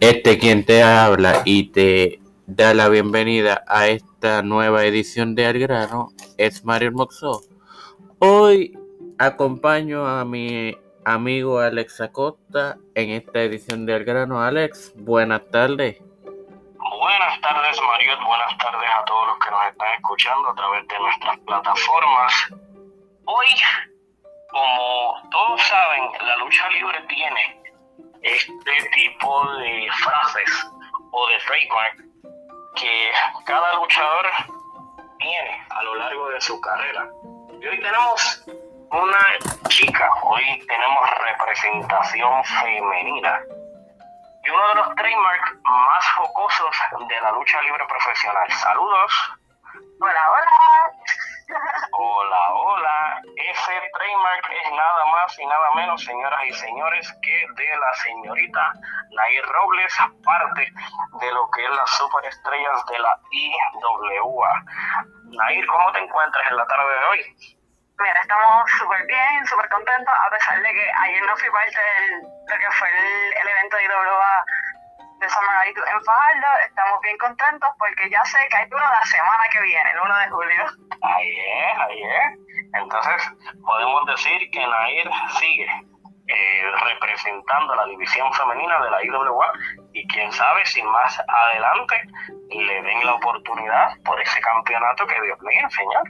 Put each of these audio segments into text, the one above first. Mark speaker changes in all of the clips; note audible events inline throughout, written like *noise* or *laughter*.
Speaker 1: Este quien te habla y te da la bienvenida a esta nueva edición de Al Grano es Mario Moxó. Hoy acompaño a mi amigo Alex Acosta en esta edición de Al Grano. Alex, buenas tardes.
Speaker 2: Buenas tardes, Mario. Buenas tardes a todos los que nos están escuchando a través de nuestras plataformas. Hoy, como todos saben, la lucha libre tiene este tipo de frases o de trademark que cada luchador tiene a lo largo de su carrera. Y hoy tenemos una chica, hoy tenemos representación femenina. Y uno de los trademarks más jocosos de la lucha libre profesional. Saludos.
Speaker 3: Hola.
Speaker 2: Más y nada menos, señoras y señores, que de la señorita Nair Robles, parte de lo que es las superestrellas de la IWA. Nair, ¿cómo te encuentras en la tarde de hoy?
Speaker 3: Mira, estamos súper bien, súper contentos, a pesar de que ayer no fui parte del, de que fue el, el evento de IWA de Night en Fajardo. Estamos bien contentos porque ya sé que hay uno la semana que viene, el 1 de julio.
Speaker 2: Ahí es, ahí es. Entonces, podemos decir que Nair sigue eh, representando la división femenina de la IWA y quién sabe si más adelante le den la oportunidad por ese campeonato que Dios mío, señor.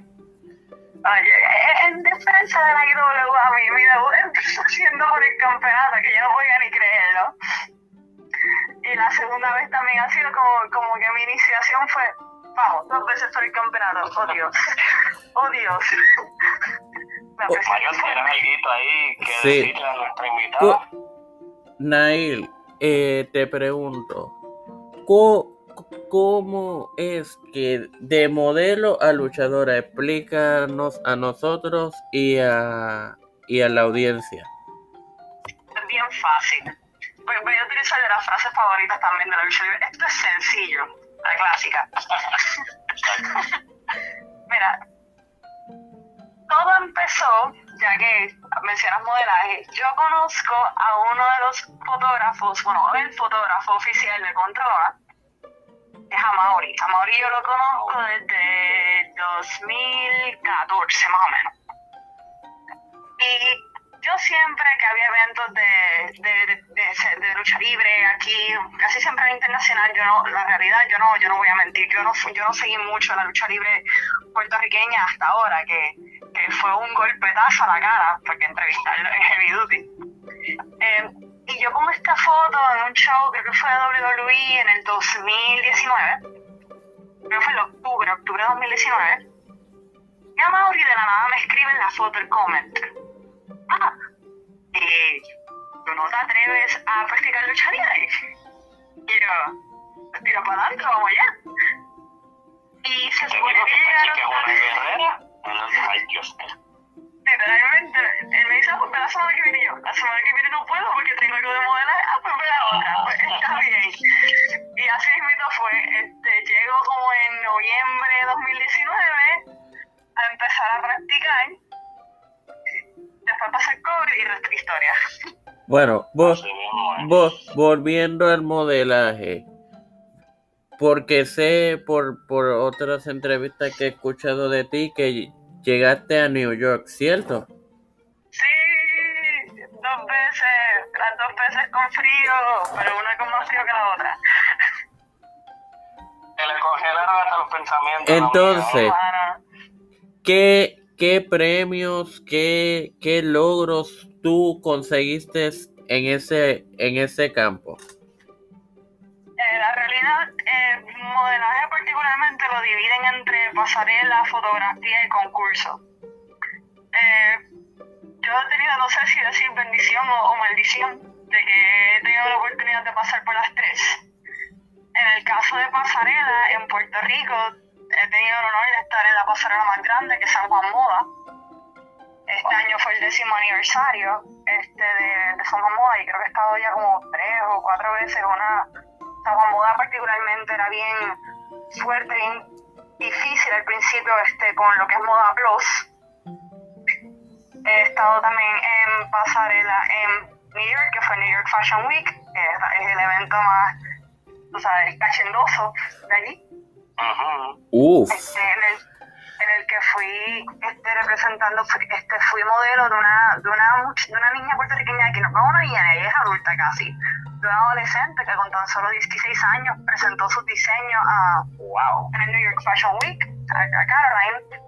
Speaker 3: Oye, en defensa de la IWA, mi, mi debut empezó siendo por el campeonato, que yo no podía ni creerlo. Y la segunda vez también ha sido como, como que mi iniciación fue, vamos, dos veces por el campeonato. Oh Dios, *laughs* oh Dios. Fue-
Speaker 2: ¿tienes algo ahí que
Speaker 1: Sí.
Speaker 2: decirle a nuestra invitada?
Speaker 1: Nail, eh, te pregunto, ¿co- ¿cómo es que de modelo a luchadora explícanos a nosotros y a, y a la audiencia?
Speaker 3: es bien fácil. Voy, voy a utilizar de las frases favoritas también de la lucha libre. Esto es sencillo, la clásica. *laughs* *laughs* Mira, todo empezó, ya que mencionas modelaje, yo conozco a uno de los fotógrafos, bueno, el fotógrafo oficial de Controla, es Amauri. Amauri yo lo conozco desde 2014 más o menos. Y yo siempre que había eventos de, de, de, lucha libre aquí, casi siempre era internacional, yo no, la realidad yo no, yo no voy a mentir, yo no, yo no seguí mucho la lucha libre puertorriqueña hasta ahora, que, que fue un golpetazo a la cara, porque entrevistarlo en Heavy Duty. Eh, y yo pongo esta foto en un show, creo que fue de WWE en el 2019, creo que fue en octubre, octubre de 2019, y a Mauri de la nada me escribe en la foto el comment. Ah, eh, ¿tú no te atreves a practicar lucha libre? Y yo, tira para adelante, vamos allá. Y se supone
Speaker 2: digo
Speaker 3: que
Speaker 2: que esta Ay, Dios mío.
Speaker 3: literalmente, él me dice, ah, pues ve la semana que viene Y yo, la semana que viene no puedo porque tengo algo de modelaje, ah, pues ve la otra, pues está bien. Y así mismo fue, este, llego como en noviembre de 2019 a empezar a practicar, después pasé el cobre y resta historia.
Speaker 1: Bueno, vos, vos, volviendo al modelaje, porque sé por, por otras entrevistas que he escuchado de ti que llegaste a New York, ¿cierto?
Speaker 3: Sí, dos veces, las dos veces con frío, pero una con más frío que la otra.
Speaker 2: Se le congelaron hasta los pensamientos.
Speaker 1: Entonces- ¿Qué, qué premios, qué, qué logros tú conseguiste en ese, en ese campo?
Speaker 3: La realidad, eh, modelaje particularmente lo dividen entre pasarela, fotografía y concurso. Eh, yo he tenido, no sé si decir bendición o, o maldición, de que he tenido la oportunidad de pasar por las tres. En el caso de pasarela, en Puerto Rico, he tenido el honor de estar en la pasarela más grande, que es San Juan Moda. Este año fue el décimo aniversario este, de, de San Juan Moda y creo que he estado ya como tres o cuatro veces. Una, San Juan Moda particularmente era bien fuerte, bien difícil al principio este, con lo que es Moda Plus. He estado también en pasarela en New York, que fue New York Fashion Week, que es, es el evento más, tú sabes, cachendoso de allí.
Speaker 1: Uf.
Speaker 3: Este, en, el, en el que fui este, representando, fui- este, fui modelo de una, de, una, much- de una niña puertorriqueña que no no una niña, ella es adulta casi, de una adolescente que con tan solo 16 años presentó sus diseños a,
Speaker 2: Wow.
Speaker 3: en el New York Fashion Week, a, a Caroline.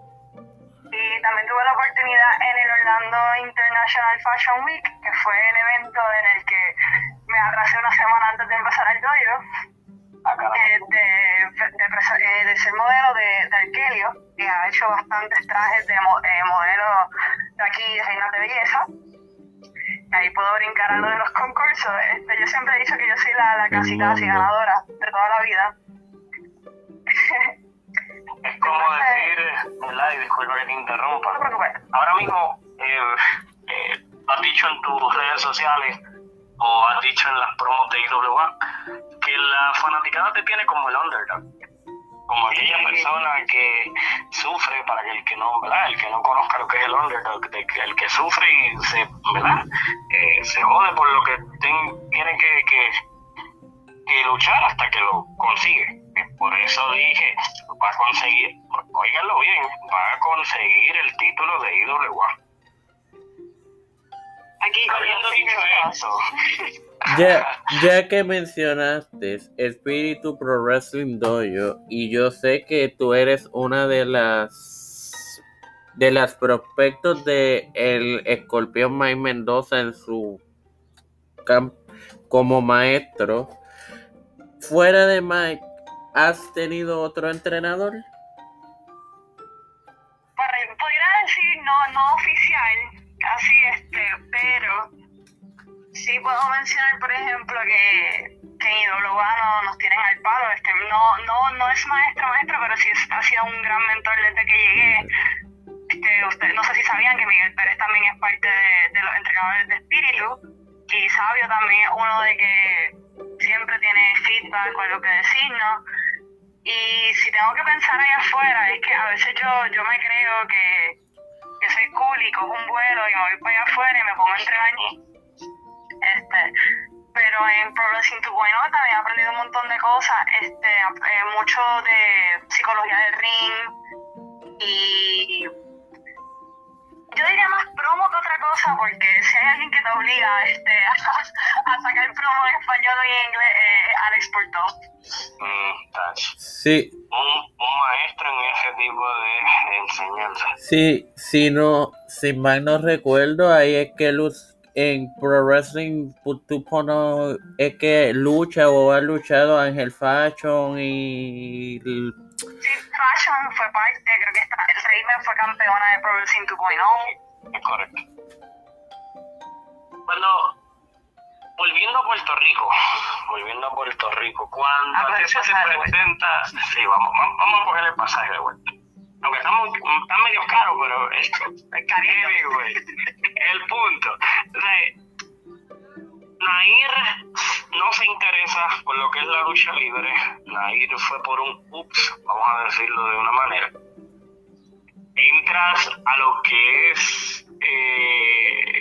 Speaker 3: Y también tuve la oportunidad en el Orlando International Fashion Week, que fue el evento en el que me atrasé una semana antes de empezar el dojo
Speaker 2: Ah,
Speaker 3: eh, de, de, presa- eh, de ser modelo de, de Arkelio, que ha hecho bastantes trajes de eh, modelo de aquí, de reinas de belleza. Y ahí puedo brincar a lo de los concursos. Este, yo siempre he dicho que yo soy la, la casi casi ganadora de toda la vida.
Speaker 2: Es como decir, ¿verdad? Y disculpa que te interrumpa.
Speaker 3: No te preocupes.
Speaker 2: Ahora mismo, eh, eh, has dicho en tus redes sociales o has dicho en las promos de IWA que la fanaticada te tiene como el underdog. Como aquella persona que sufre, para que el que no, ¿verdad? El que no conozca lo que es el underdog, el que sufre y se, ¿verdad? Eh, se jode por lo que ten- tiene que, que, que luchar hasta que lo consigue. Por eso dije, va a conseguir, oiganlo bien, va a conseguir el título de IWA.
Speaker 3: Aquí,
Speaker 2: Habiendo dicho eso, *laughs*
Speaker 1: Ya, ya que mencionaste Espíritu Pro Wrestling Dojo y yo sé que tú eres una de las de las prospectos de el escorpión Mike Mendoza en su como maestro. Fuera de Mike, ¿has tenido otro entrenador?
Speaker 3: Pudiera decir no, no oficial, así este, pero sí puedo mencionar, por ejemplo, que, que en IWA no nos tienen al palo. Este, no, no, no es maestro, maestro, pero sí ha sido un gran mentor desde que llegué. Este, usted, no sé si sabían que Miguel Pérez también es parte de, de los entrenadores de Espíritu y Sabio también es uno de que siempre tiene feedback con lo que decirnos. Y si tengo que pensar allá afuera, es que a veces yo, yo me creo que, que soy cool y cojo un vuelo y me voy para allá afuera y me pongo a entrenar. Este, pero en Wrestling 2.0 también he aprendido un montón de cosas, este, eh, mucho de psicología del ring y yo diría más promo que otra cosa porque si hay alguien que te obliga este, a, *laughs* a sacar promo en español y en inglés, eh, Alex Porto.
Speaker 2: mm, touch.
Speaker 1: Sí,
Speaker 2: un, un maestro en ese tipo de enseñanza.
Speaker 1: sí, si no, si mal no recuerdo, ahí es que luz en Pro Wrestling 2.0 es que lucha o ha luchado Ángel Fashion y
Speaker 3: Sí, Fashion fue parte, creo que esta, el Raven fue campeona de Pro Wrestling 2.0.
Speaker 2: Es correcto. Cuando, volviendo a Puerto Rico, volviendo a Puerto Rico, cuando
Speaker 3: A
Speaker 2: a
Speaker 3: coger
Speaker 2: ti se presenta, sí, vamos, vamos, vamos a coger el pasaje de vuelta. Aunque estamos, está medio caro, pero es, es cariño, güey. El punto. O sea, Nair no se interesa por lo que es la lucha libre. Nair fue por un ups, vamos a decirlo de una manera. Entras a lo que es eh,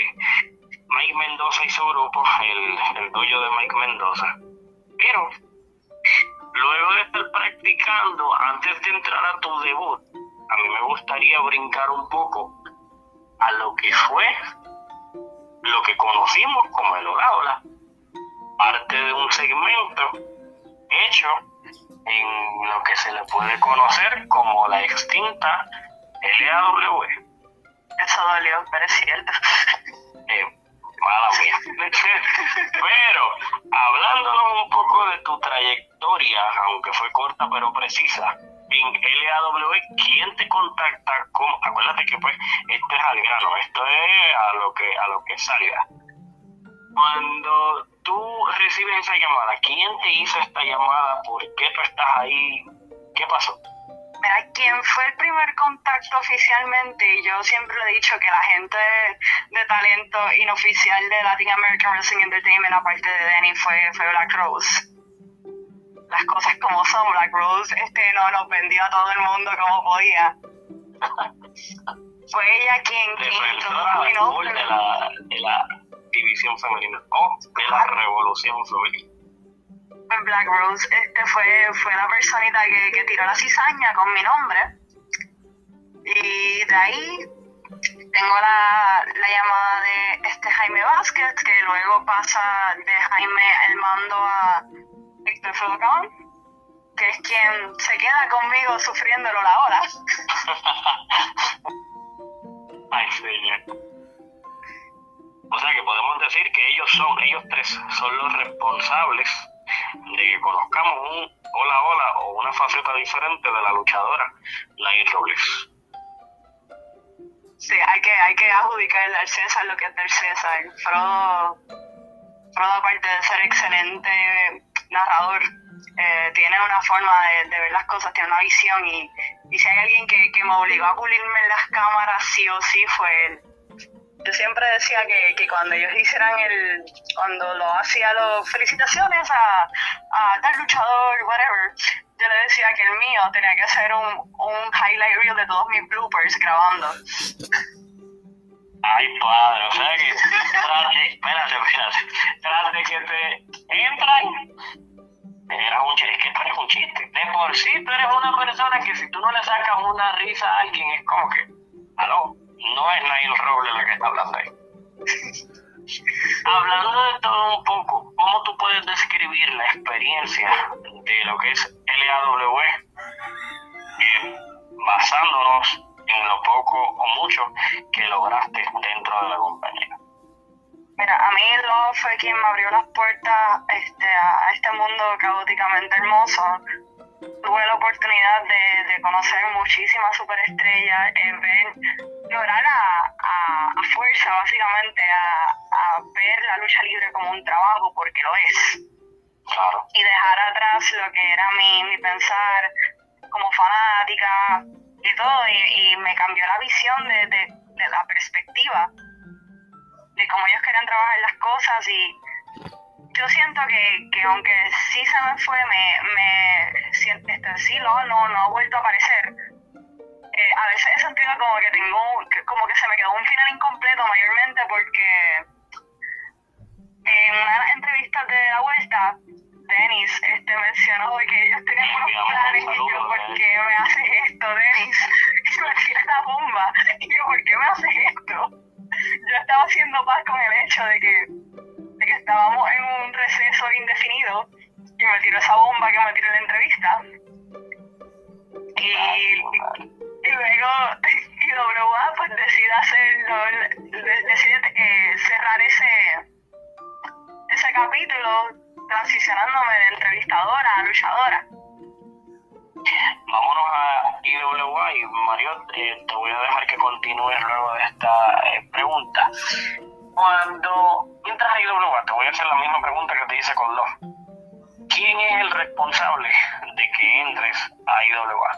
Speaker 2: Mike Mendoza y su grupo, el, el dojo de Mike Mendoza. Pero luego de estar practicando, antes de entrar a tu debut, a mí me gustaría brincar un poco a lo que fue lo que conocimos como el Oráola, parte de un segmento hecho en lo que se le puede conocer como la extinta LAW.
Speaker 3: Eso dolió, pero es cierto. *laughs*
Speaker 2: Eh, mala mía. *laughs* pero, hablándonos un poco de tu trayectoria, aunque fue corta pero precisa, en LAW, ¿quién te contacta? con Acuérdate que pues esto es al grano, esto es a lo que, a lo que salga. Cuando tú recibes esa llamada, ¿quién te hizo esta llamada? ¿Por qué tú estás ahí? ¿Qué pasó?
Speaker 3: Mira, ¿quién fue el primer contacto oficialmente? Y yo siempre he dicho que la gente de, de talento inoficial de Latin American Wrestling Entertainment, aparte de Denny, fue, fue Black Rose. Las cosas como son, Black Rose este, no nos vendió a todo el mundo como podía. *laughs* fue ella quien, quien
Speaker 2: de la, de la división femenina o de la revolución femenina.
Speaker 3: Black Rose este fue, fue la personita que, que tiró la cizaña con mi nombre. Y de ahí tengo la, la, llamada de este Jaime Vázquez, que luego pasa de Jaime el mando a Víctor Frodocamán, que es quien se queda conmigo sufriéndolo la hora. *laughs*
Speaker 2: Ay, señor. O sea que podemos decir que ellos son, ellos tres son los responsables de que conozcamos un hola hola o una faceta diferente de la luchadora Lain Robles.
Speaker 3: Sí, hay que, hay que adjudicarle al César lo que es del César. Frodo, Frodo aparte de ser excelente narrador, eh, tiene una forma de, ver las cosas, tiene una visión y, y si hay alguien que, que me obligó a pulirme en las cámaras sí o sí fue él yo siempre decía que, que, cuando ellos hicieran el, cuando lo hacía los felicitaciones a, a tal luchador, whatever, yo le decía que el mío tenía que hacer un, un highlight reel de todos mis bloopers grabando.
Speaker 2: Ay, padre, o sea que tras de, espérate, espérate, tras de que te entran, era un chiste, es que tú eres un chiste. De por sí tú eres una persona que si tú no le sacas una risa a alguien es como que, aló, no es Nail Roble la que está hablando ahí. hablando de todo un poco, ¿cómo tú puedes describir la experiencia de lo que es LAW eh, basándonos en lo poco o mucho que lograste dentro de la compañía?
Speaker 3: Mira, a mí lo fue quien me abrió las puertas este, a este mundo caóticamente hermoso tuve la oportunidad de, de conocer muchísimas superestrellas, eh, ver, lograr a, a, fuerza básicamente a, a, ver la lucha libre como un trabajo, porque lo es.
Speaker 2: Claro.
Speaker 3: Y dejar atrás lo que era mi, mi pensar como fanática y todo, y, y me cambió la visión de, de, la perspectiva de cómo ellos querían trabajar las cosas y yo siento que, que aunque sí se me fue, me, me este, sí, no, no, no ha vuelto a aparecer. Eh, a veces he sentido como que tengo, como que se me quedó un final incompleto mayormente porque en una de las entrevistas de la vuelta, Denis este, mencionó que ellos tenían unos planes y yo, ¿por qué me haces esto, Denis? Y me tira la bomba. Y yo, ¿por qué me haces esto? Yo estaba haciendo paz con el hecho de que que estábamos en un receso indefinido y me tiró esa bomba que me tiró en la entrevista. Y, y luego *laughs* IWA pues decide hacerlo, decide eh, cerrar ese, ese capítulo transicionándome de entrevistadora a luchadora.
Speaker 2: Vámonos a IWA y Mario, eh, te voy a dejar que continúes luego de esta eh, pregunta. Cuando entras a IWA, te voy a hacer la misma pregunta que te hice con los. ¿Quién es el responsable de que entres a IWA?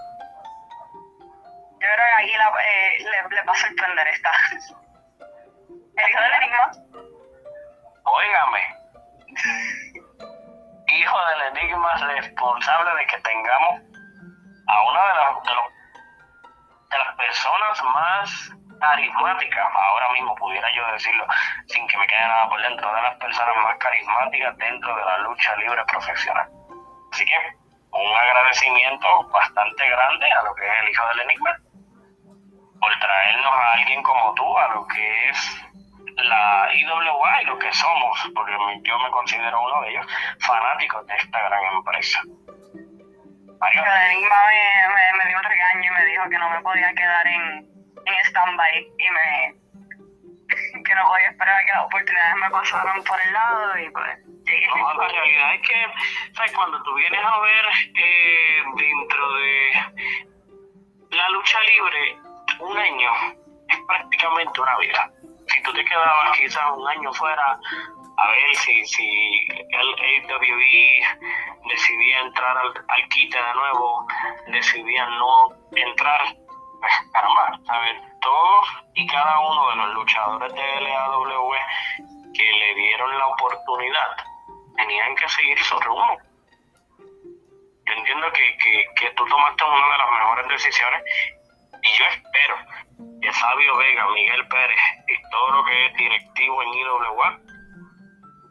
Speaker 3: Yo creo que aquí la, eh, le, le va a sorprender esta. *laughs* El hijo del enigma.
Speaker 2: Óigame. Hijo del enigma responsable de que tengamos a una de las, de, de las personas más carismática, ahora mismo pudiera yo decirlo sin que me quede nada por dentro, de las personas más carismáticas dentro de la lucha libre profesional. Así que un agradecimiento bastante grande a lo que es el hijo del enigma, por traernos a alguien como tú, a lo que es la IWA y lo que somos, porque yo me considero uno de ellos, fanáticos de esta gran empresa.
Speaker 3: Mario. Enigma me, me dio un regaño y me dijo que no me podía quedar en, en stand-by y me *laughs* que no podía esperar a que las oportunidades me pasaran por el lado y pues
Speaker 2: no, la realidad es que ¿sabes? cuando tú vienes a ver eh, dentro de la lucha libre un año es prácticamente una vida si tú te quedabas quizás un año fuera a ver si, si el AWE decidía entrar al, al quite de nuevo decidía no entrar pues caramba, ¿sabes? Todos y cada uno de los luchadores de LAW que le dieron la oportunidad tenían que seguir su rumbo. Yo entiendo que, que, que tú tomaste una de las mejores decisiones y yo espero que Fabio Vega, Miguel Pérez y todo lo que es directivo en IWA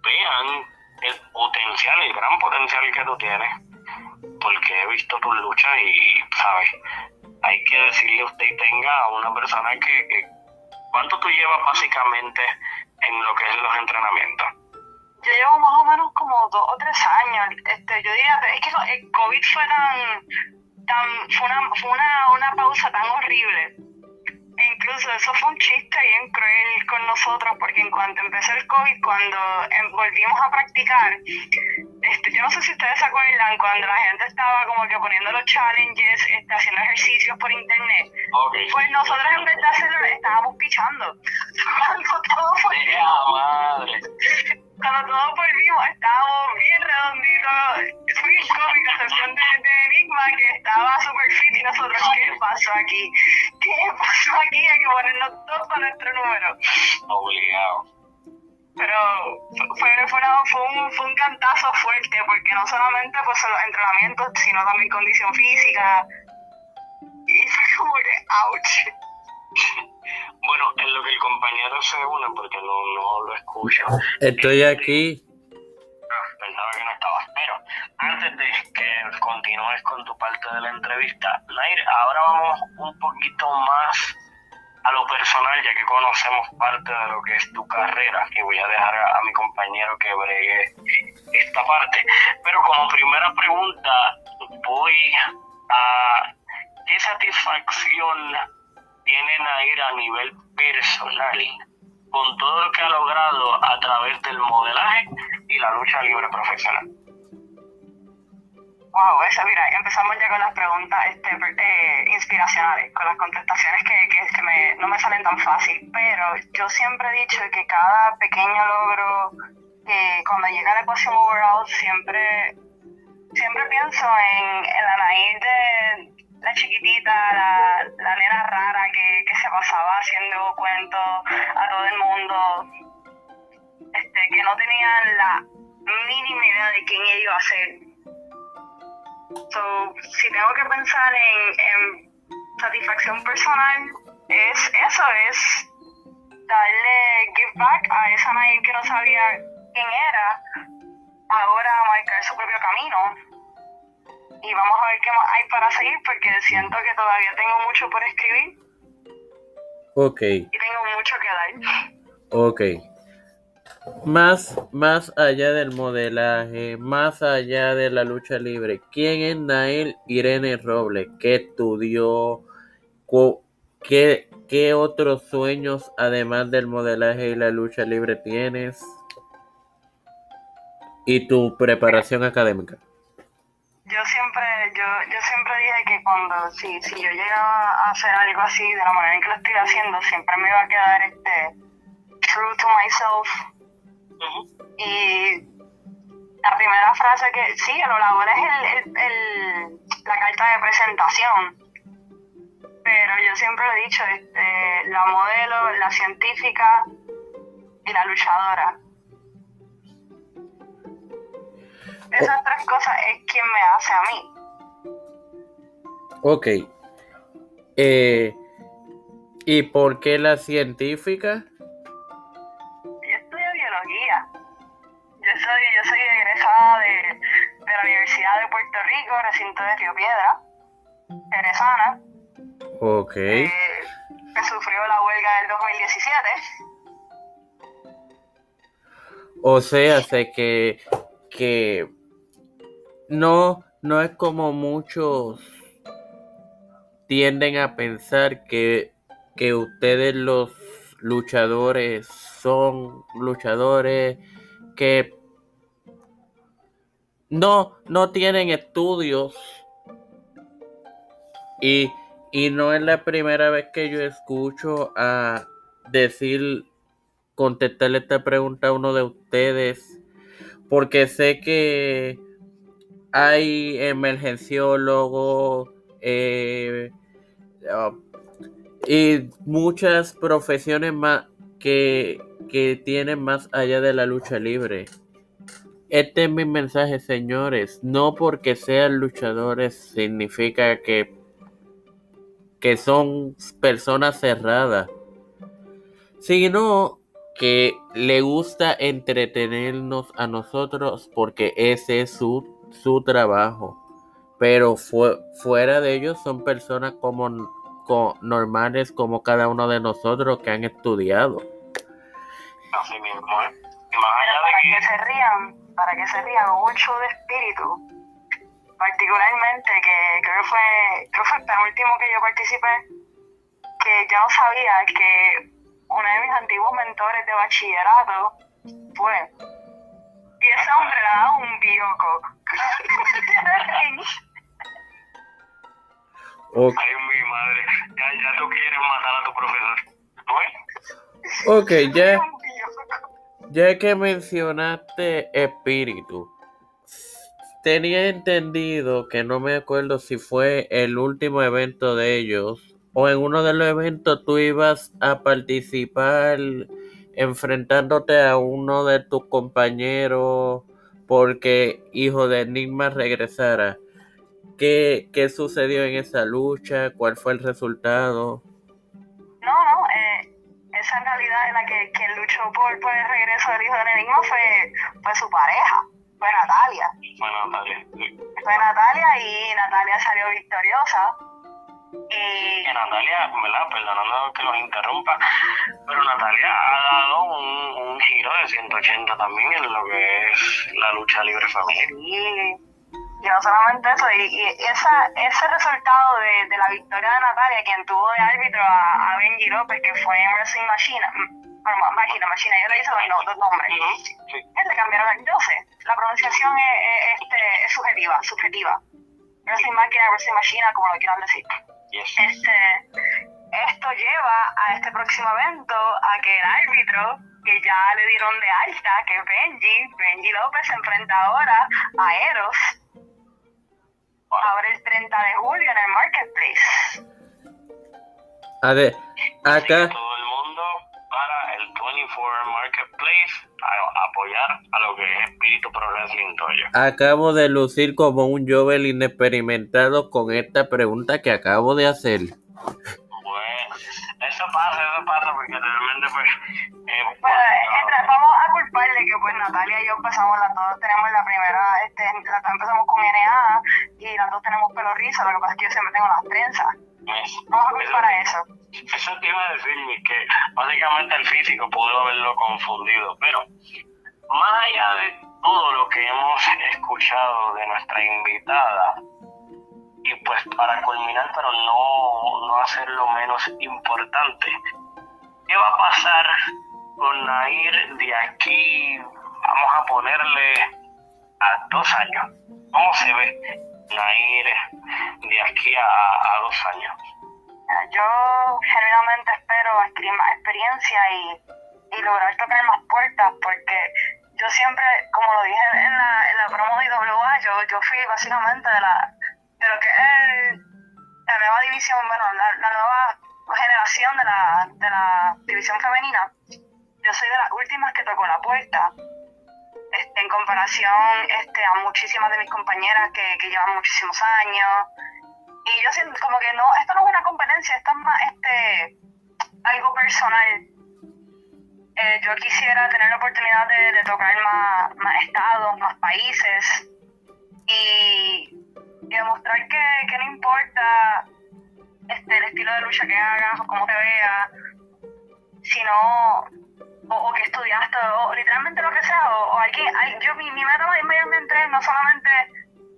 Speaker 2: vean el potencial, el gran potencial que tú tienes, porque he visto tus luchas y, ¿sabes? Hay que decirle a usted y tenga a una persona que, que ¿Cuánto tú llevas básicamente en lo que es los entrenamientos?
Speaker 3: Yo llevo más o menos como dos o tres años. Este, yo diría, es que el COVID fue tan, tan fue una, fue una, una pausa tan horrible incluso eso fue un chiste bien cruel con nosotros, porque en cuanto empezó el COVID, cuando em, volvimos a practicar, este, yo no sé si ustedes se acuerdan, cuando la gente estaba como que poniendo los challenges, este, haciendo ejercicios por internet, pues nosotros en vez de hacerlo, estábamos pichando. *laughs* Cuando todo fue...
Speaker 2: madre!
Speaker 3: Cuando todos volvimos, estábamos bien redonditos, muy cómico, excepción de, de Enigma, que estaba super fit, y nosotros, ¿qué pasó aquí? ¿Qué pasó aquí? Hay que ponernos todos con nuestro número.
Speaker 2: Obligado.
Speaker 3: Pero fue, fue, fue, un, fue un cantazo fuerte, porque no solamente pues, los entrenamientos, sino también condición física. Y fue como que, ouch.
Speaker 2: Bueno, en lo que el compañero se une, porque no, no lo escucho.
Speaker 1: Estoy aquí.
Speaker 2: Ah, pensaba que no estabas. Pero antes de que continúes con tu parte de la entrevista, Nair, ahora vamos un poquito más a lo personal, ya que conocemos parte de lo que es tu carrera, y voy a dejar a, a mi compañero que bregue esta parte. Pero como primera pregunta, voy a qué satisfacción tiene Nair a nivel personal con todo lo que ha logrado a través del modelaje y la lucha libre profesional.
Speaker 3: Wow, eso, mira, empezamos ya con las preguntas este, eh, inspiracionales, con las contestaciones que, que, no me salen tan fácil, pero yo siempre he dicho que cada pequeño logro, que cuando llega la ecuación overall, siempre, siempre pienso en, en la Nair de, la chiquitita, la, la nena rara que, que, se pasaba haciendo cuentos a todo el mundo, este, que no tenían la mínima idea de quién ella iba a ser. So, si tengo que pensar en, satisfacción personal, es eso, es darle give back a esa Nair que no sabía quién era, ahora marcar su propio camino y vamos a ver qué más hay para seguir porque siento que todavía tengo mucho por escribir.
Speaker 1: Ok.
Speaker 3: Y tengo mucho que dar.
Speaker 1: Ok. Más, más allá del modelaje, más allá de la lucha libre, ¿quién es Nael Irene Robles? ¿Qué estudió? ¿Qué, ¿Qué otros sueños, además del modelaje y la lucha libre, tienes? ¿Y tu preparación académica?
Speaker 3: Yo siempre, yo, yo siempre dije que cuando, si, si yo llegaba a hacer algo así de la manera en que lo estoy haciendo, siempre me iba a quedar este true to myself. Y la primera frase que, sí, lo labor es el, el, el, la carta de presentación. Pero yo siempre he dicho, este, la modelo, la científica y la luchadora esas tres cosas es quien me hace a mí.
Speaker 1: Ok. Eh, ¿Y por qué la científica?
Speaker 3: Yo estudio biología. Yo soy, yo soy egresada de, de la Universidad de Puerto Rico, recinto de Río Piedra, Teresana.
Speaker 1: Ok.
Speaker 3: Eh, que sufrió la huelga del 2017.
Speaker 1: O sea, sé que, que no, no es como muchos tienden a pensar que, que ustedes los luchadores son luchadores que no, no tienen estudios. Y, y no es la primera vez que yo escucho a decir, contestarle esta pregunta a uno de ustedes, porque sé que hay emergenciólogos eh, uh, y muchas profesiones más que, que tienen más allá de la lucha libre. Este es mi mensaje, señores. No porque sean luchadores significa que, que son personas cerradas, sino que le gusta entretenernos a nosotros porque ese es su, su trabajo. Pero fuera de ellos son personas como normales como cada uno de nosotros que han estudiado.
Speaker 2: Así mismo, ¿eh? para
Speaker 3: que... se rían, para que se rían, un show de espíritu, particularmente que creo que fue, creo fue el último que yo participé, que yo no sabía que uno de mis antiguos mentores de bachillerato fue. Y ese hombre le ha dado un bioco.
Speaker 2: Ay, mi madre, ya, ya tú quieres matar a tu profesor.
Speaker 1: Ok, ya, ya que mencionaste espíritu, tenía entendido que no me acuerdo si fue el último evento de ellos o en uno de los eventos tú ibas a participar enfrentándote a uno de tus compañeros porque hijo de Enigma regresara. ¿Qué, ¿Qué sucedió en esa lucha? ¿Cuál fue el resultado?
Speaker 3: No, no, eh, esa en realidad en la que quien luchó por, por, el regreso del hijo de Enigma fue, fue su pareja, fue Natalia.
Speaker 2: Fue Natalia.
Speaker 3: Fue Natalia y Natalia salió victoriosa. Y...
Speaker 2: Que Natalia, ¿verdad? Perdonando que los interrumpa, pero Natalia ha dado un, un giro de 180 también en lo que es la lucha libre femenina.
Speaker 3: Y no solamente eso, y, esa, ese resultado de, de, la victoria de Natalia, quien tuvo de árbitro a, a Benji López, que fue en Wrestling Machina, bueno, Machina, Machina, yo le hice los, dos nombres. Uh le cambiaron el 12. La pronunciación es, este, es subjetiva, subjetiva. Wrestling Machina, Wrestling Machina, como lo quieran decir. Este, esto lleva a este próximo evento a que el árbitro que ya le dieron de alta, que es Benji, Benji López se enfrenta ahora a Eros ahora el 30 de julio en el Marketplace.
Speaker 1: A ver, acá... Acabo de lucir como un Jovel inexperimentado con esta pregunta que acabo de hacer.
Speaker 2: Bueno, eso pasa, eso pasa porque realmente pues...
Speaker 3: Eh, pues, vamos a culparle que pues Natalia y yo empezamos, las dos tenemos la primera, este, las dos empezamos con NA y las dos tenemos pelo rizo, lo que pasa es que yo siempre tengo las trenzas. Vamos a culpar a eso.
Speaker 2: Eso te iba a decir, que básicamente el físico pudo haberlo confundido, pero más allá de todo lo que hemos escuchado de nuestra invitada, y pues para culminar, pero no, no hacer lo menos importante, ¿qué va a pasar con Nair de aquí, vamos a ponerle a dos años? ¿Cómo se ve Nair de aquí a, dos años?
Speaker 3: Yo genuinamente espero adquirir más experiencia y, y lograr tocar más puertas porque yo siempre, como lo dije en la, en la promo de IWA, yo, yo fui básicamente de la de lo que es la nueva división, bueno, la, nueva generación de la, de la división femenina. Yo soy de las últimas que tocó la puerta. Este, en comparación este, a muchísimas de mis compañeras que, que llevan muchísimos años. Y yo siento como que no, esto no es una competencia, esto es más este, algo personal. Eh, yo quisiera tener la oportunidad de, tocar más, estados, más países. Y demostrar que, que no importa este, el estilo de lucha que hagas o cómo te veas, sino o, que estudiaste o, literalmente lo que sea, o, alguien, yo mi, mi meta mayormente es no solamente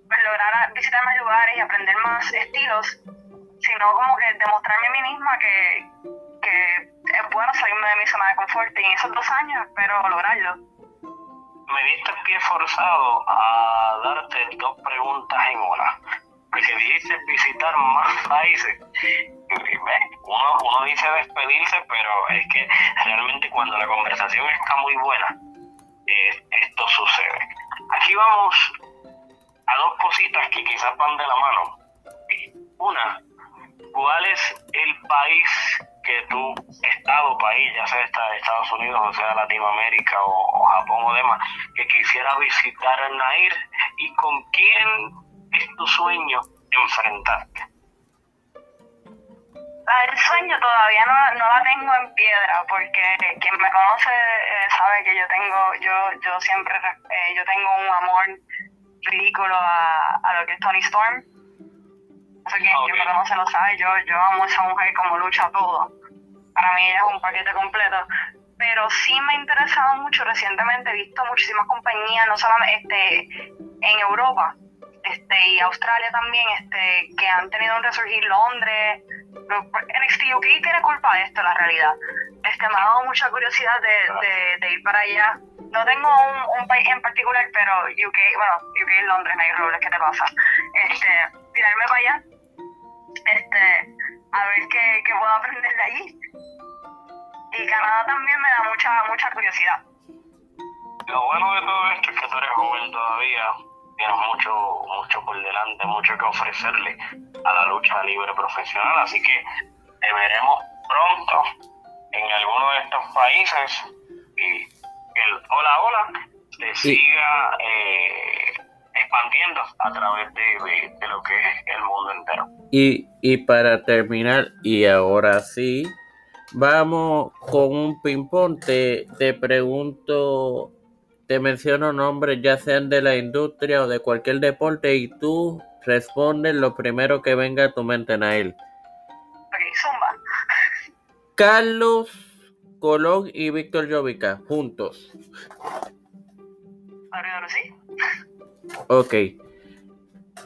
Speaker 3: pues, lograr visitar más lugares y aprender más estilos, sino como que demostrarme a mí misma que es bueno salirme de mi zona de confort y en esos dos años espero lograrlo
Speaker 2: me diste el pie forzado a darte dos preguntas en una. Porque dijiste visitar más países. Uno, uno dice despedirse, pero es que realmente cuando la conversación está muy buena, eh, esto sucede. Aquí vamos a dos cositas que quizás van de la mano. Una, ¿cuál es el país que tu estado, país, ya sea Estados Unidos o sea Latinoamérica o, Japón o demás, que quisiera visitar a Nair y con quién es tu sueño enfrentarte?
Speaker 3: El sueño todavía no, no la tengo en piedra porque quien me conoce eh, sabe que yo tengo yo yo siempre eh, yo tengo un amor ridículo a, a lo que es Tony Storm. Que quien me conoce lo sabe, yo, yo amo a esa mujer como lucha todo. Para mí ella es un paquete completo. Pero sí me ha interesado mucho recientemente, he visto muchísimas compañías, no solamente este, en Europa, este, y Australia también, este, que han tenido un resurgir Londres. NXT UK tiene culpa de esto, la realidad. Este, me ha dado mucha curiosidad de, ir para allá. No tengo un, país en particular, pero UK, bueno, UK es Londres, no hay robles, ¿qué te pasa? Este, tirarme para allá, este, a ver qué, qué puedo aprender de allí. Y Canadá también me da mucha, mucha curiosidad.
Speaker 2: Lo bueno de todo esto es que tú eres joven todavía, tienes mucho, mucho por delante, mucho que ofrecerle a la lucha libre profesional, así que te veremos pronto en alguno de estos países y que el hola hola te siga eh, expandiendo a través de, de- de lo que es el mundo entero.
Speaker 1: Y, y para terminar, y ahora sí, vamos con un ping-pong. Te, te pregunto, te menciono nombres ya sean de la industria o de cualquier deporte y tú respondes lo primero que venga a tu mente, Nael.
Speaker 3: Ok, Zumba. *laughs*
Speaker 1: Carlos Colón y Víctor Llovica, juntos.
Speaker 3: Mario sí.
Speaker 1: Ok.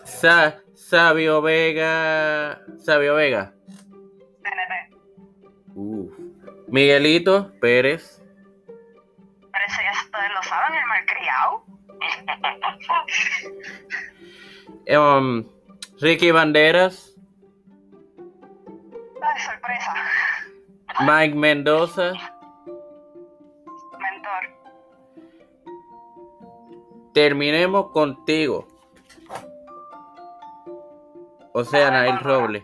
Speaker 1: Sa Sabio Vega. Sabio Vega. Miguelito Pérez.
Speaker 3: Pero eso ya ustedes lo saben, el malcriado. *laughs*
Speaker 1: Um, Ricky Banderas.
Speaker 3: Ay, sorpresa.
Speaker 1: Mike Mendoza. Terminemos contigo. O sea, Nail Robles.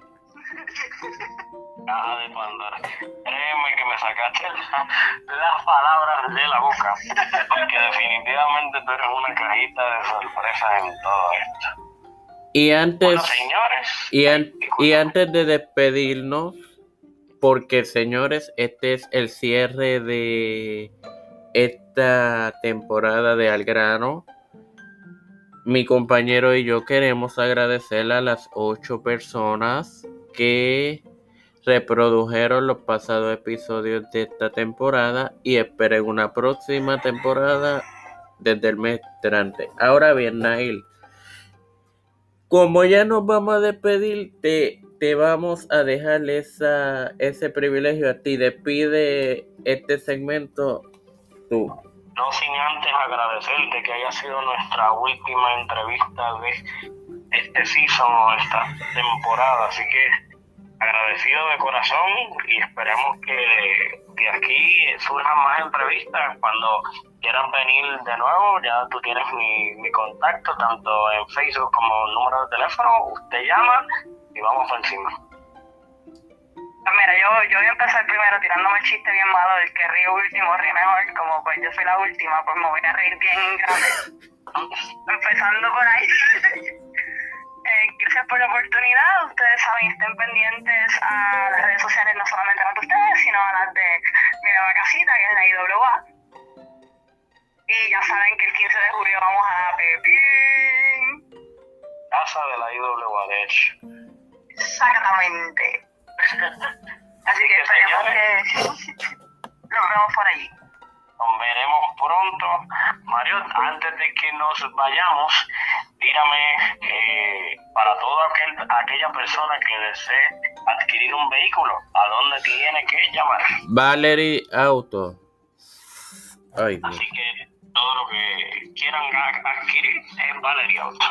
Speaker 2: Caja de Pandora. Créeme que me sacaste la- las palabras de la boca, porque definitivamente tú eres una cajita de sorpresas en todo esto.
Speaker 1: Y antes.
Speaker 2: Bueno, señores,
Speaker 1: Y, an- y antes de despedirnos, porque señores, este es el cierre de esta temporada de Algrano. Mi compañero y yo queremos agradecerle a las ocho personas que reprodujeron los pasados episodios de esta temporada y esperen una próxima temporada desde el mes entrante. Ahora bien, Nail, como ya nos vamos a despedir, te, te vamos a dejar esa, ese privilegio a ti. Despide este segmento tú.
Speaker 2: No sin antes agradecerte que haya sido nuestra última entrevista de este season o esta temporada, así que agradecido de corazón y esperemos que de aquí surjan más entrevistas cuando quieran venir de nuevo, ya tú tienes mi, mi contacto tanto en Facebook como número de teléfono, usted llama y vamos por encima.
Speaker 3: Mira, yo, yo voy a empezar primero tirándome el chiste bien malo del que ríe último, ríe mejor. Como pues yo soy la última, pues me voy a reír bien grande. *laughs* Empezando por ahí. *laughs* Eh, gracias por la oportunidad. Ustedes saben, estén pendientes a las redes sociales, no solamente las de ustedes, sino a las de mi nueva casita, que es la IWA. Y ya saben que el 15 de julio vamos a Pepín.
Speaker 2: Casa de la IWA, de hecho.
Speaker 3: Exactamente. Así que esperemos que nos vemos por allí.
Speaker 2: Nos veremos pronto. Mario, antes de que nos vayamos, dígame eh, para toda aquel, aquella persona que desee adquirir un vehículo, ¿a dónde tiene que llamar?
Speaker 1: Valerie Auto. Ay, Dios.
Speaker 2: Así que todo lo que quieran adquirir es Valeria Auto.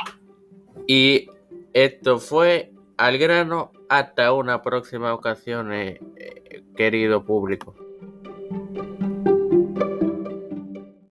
Speaker 1: Y esto fue al grano. Hasta una próxima ocasión, eh, eh, querido público.